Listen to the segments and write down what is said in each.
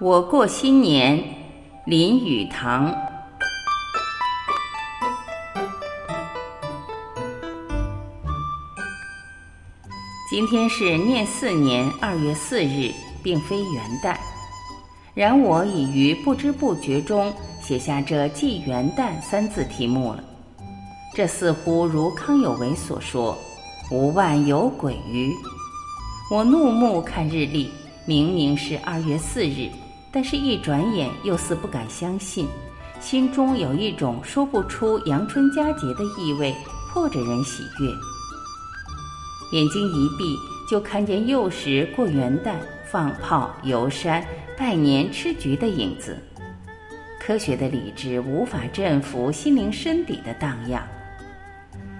我过新年，林语堂。今天是念四年二月四日，并非元旦。然我已于不知不觉中写下这“祭元旦”三字题目了。这似乎如康有为所说：“无万有鬼于。”我怒目看日历，明明是二月四日。但是，一转眼又似不敢相信，心中有一种说不出阳春佳节的意味，迫着人喜悦。眼睛一闭，就看见幼时过元旦、放炮、游山、拜年、吃橘的影子。科学的理智无法镇服心灵深底的荡漾，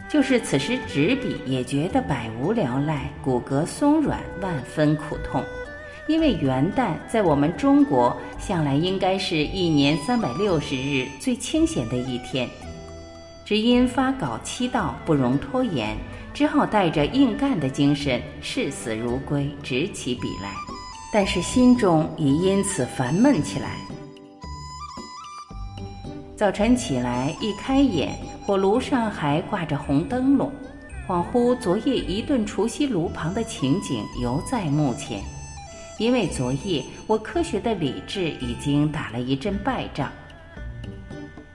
就是此时执笔也觉得百无聊赖，骨骼松软，万分苦痛。因为元旦在我们中国向来应该是一年三百六十日最清闲的一天，只因发稿期到不容拖延，只好带着硬干的精神视死如归，执起笔来。但是心中已因此烦闷起来。早晨起来一开眼，火炉上还挂着红灯笼，恍惚昨夜一顿除夕炉旁的情景犹在目前。因为昨夜我科学的理智已经打了一阵败仗。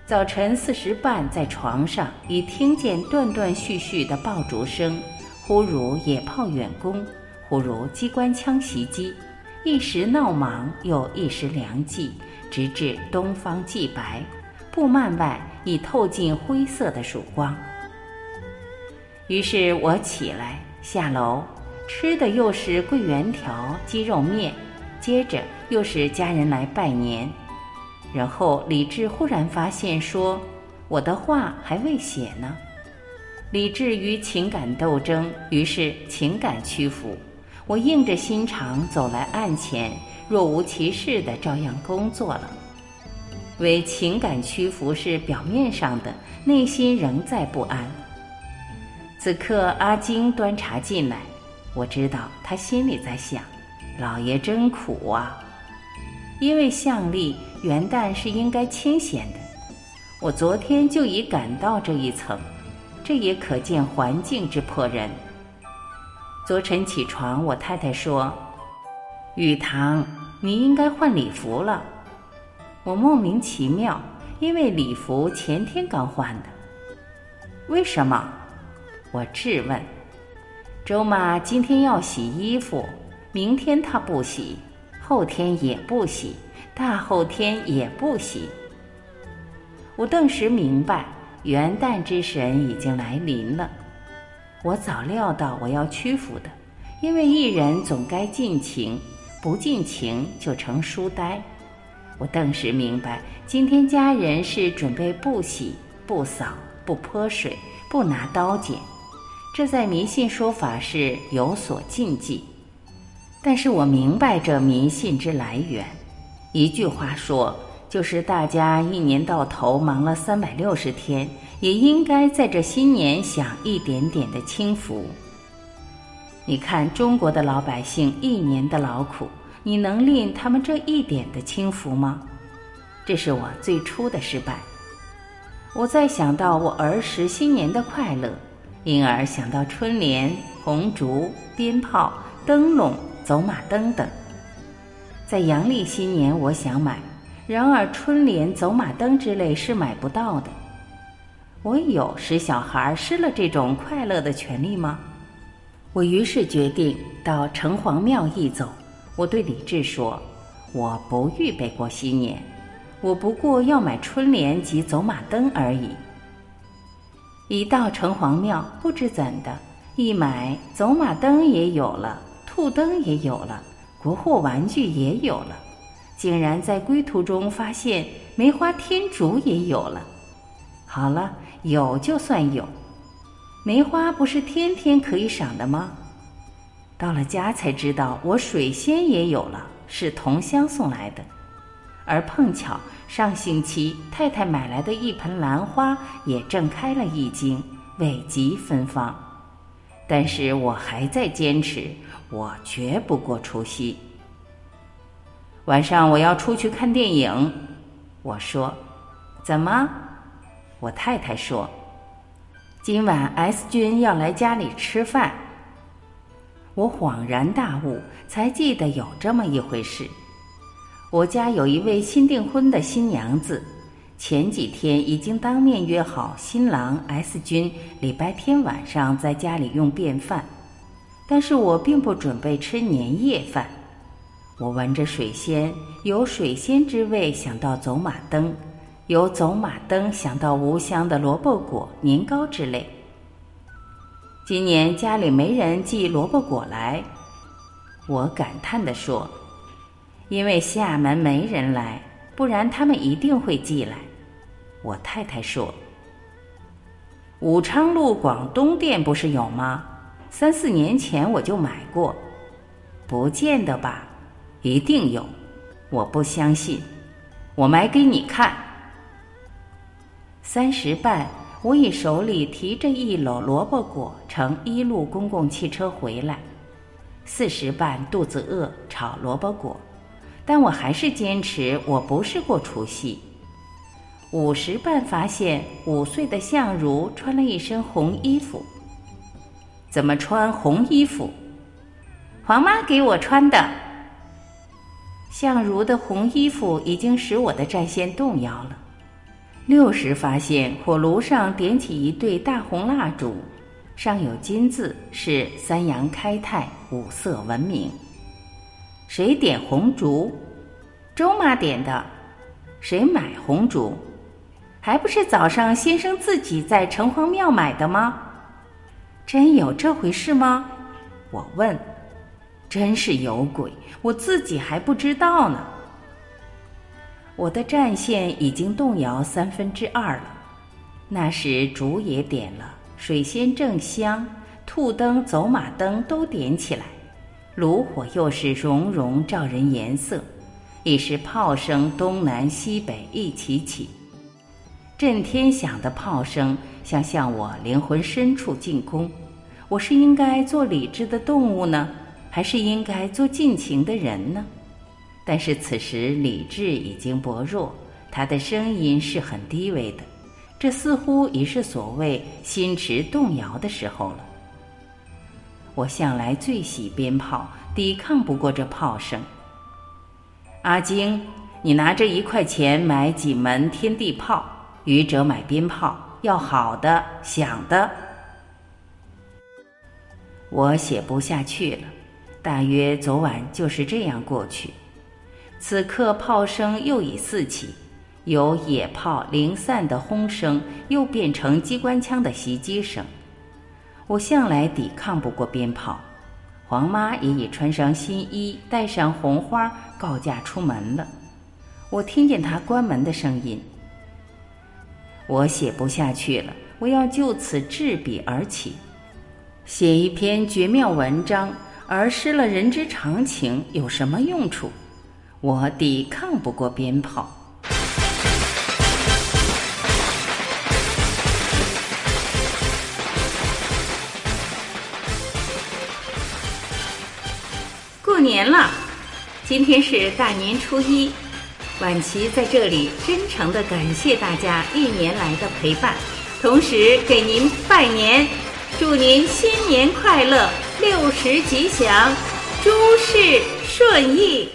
早晨四时半在床上，已听见断断续续的爆竹声，忽如野炮远攻，忽如机关枪袭击，一时闹忙，又一时凉寂，直至东方既白，布幔外已透进灰色的曙光。于是我起来下楼。吃的又是桂圆条、鸡肉面，接着又是家人来拜年，然后李治忽然发现说：“我的话还未写呢。”李治与情感斗争，于是情感屈服。我硬着心肠走来案前，若无其事的照样工作了。为情感屈服是表面上的，内心仍在不安。此刻阿金端茶进来。我知道他心里在想：“老爷真苦啊！”因为相历元旦是应该清闲的，我昨天就已感到这一层，这也可见环境之迫人。昨晨起床，我太太说：“雨堂，你应该换礼服了。”我莫名其妙，因为礼服前天刚换的。为什么？我质问。周妈今天要洗衣服，明天她不洗，后天也不洗，大后天也不洗。我顿时明白，元旦之神已经来临了。我早料到我要屈服的，因为一人总该尽情，不尽情就成书呆。我顿时明白，今天家人是准备不洗、不扫、不泼水、不拿刀剪。这在迷信说法是有所禁忌，但是我明白这迷信之来源。一句话说，就是大家一年到头忙了三百六十天，也应该在这新年享一点点的清福。你看中国的老百姓一年的劳苦，你能令他们这一点的清福吗？这是我最初的失败。我再想到我儿时新年的快乐。因而想到春联、红烛、鞭炮、灯笼、走马灯等。在阳历新年，我想买，然而春联、走马灯之类是买不到的。我有使小孩失了这种快乐的权利吗？我于是决定到城隍庙一走。我对李治说：“我不预备过新年，我不过要买春联及走马灯而已。”一到城隍庙，不知怎的，一买走马灯也有了，兔灯也有了，国货玩具也有了，竟然在归途中发现梅花天竺也有了。好了，有就算有，梅花不是天天可以赏的吗？到了家才知道，我水仙也有了，是同乡送来的。而碰巧上星期太太买来的一盆兰花也正开了一茎，未及芬芳。但是我还在坚持，我绝不过除夕。晚上我要出去看电影。我说：“怎么？”我太太说：“今晚 S 君要来家里吃饭。”我恍然大悟，才记得有这么一回事。我家有一位新订婚的新娘子，前几天已经当面约好新郎 S 君礼拜天晚上在家里用便饭，但是我并不准备吃年夜饭。我闻着水仙，有水仙之味，想到走马灯；有走马灯，想到无香的萝卜果、年糕之类。今年家里没人寄萝卜果来，我感叹地说：“因为厦门没人来，不然他们一定会寄来。”我太太说：“武昌路广东店不是有吗？三四年前我就买过，不见得吧。”一定有，我不相信，我买给你看。三时半，我以手里提着一篓萝卜果乘一路公共汽车回来。四时半，肚子饿，炒萝卜果，但我还是坚持我不是过除夕。五时半，发现五岁的相如穿了一身红衣服。怎么穿红衣服？黄妈给我穿的。相如的红衣服已经使我的战线动摇了。六时发现火炉上点起一对大红蜡烛，上有金字，是三阳开泰，五色文明。谁点红烛？周妈点的。谁买红烛？还不是早上先生自己在城隍庙买的吗？真有这回事吗？我问。真是有鬼！我自己还不知道呢。我的战线已经动摇三分之二了。那时烛也点了，水仙正香，兔灯、走马灯都点起来，炉火又是融融照人颜色，已是炮声东南西北一起起，震天响的炮声像向我灵魂深处进攻。我是应该做理智的动物呢？还是应该做尽情的人呢？但是此时理智已经薄弱，他的声音是很低微的，这似乎已是所谓心驰动摇的时候了。我向来最喜鞭炮，抵抗不过这炮声。阿晶，你拿这一块钱买几门天地炮，愚者买鞭炮，要好的响的。我写不下去了。大约昨晚就是这样过去。此刻炮声又已四起，由野炮零散的轰声，又变成机关枪的袭击声。我向来抵抗不过鞭炮。黄妈也已穿上新衣，带上红花，告假出门了。我听见她关门的声音。我写不下去了，我要就此执笔而起，写一篇绝妙文章。而失了人之常情有什么用处？我抵抗不过鞭炮。年了，今天是大年初一，婉琪在这里真诚的感谢大家一年来的陪伴，同时给您拜年，祝您新年快乐。六十吉祥，诸事顺意。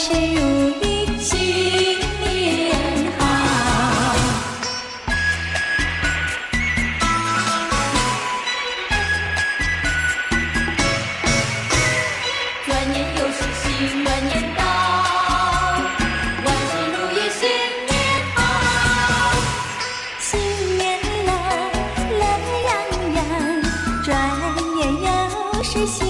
万事如意，新年好。转眼又是新元到，万事如意，新年好。新年乐，乐洋洋。转眼又是新。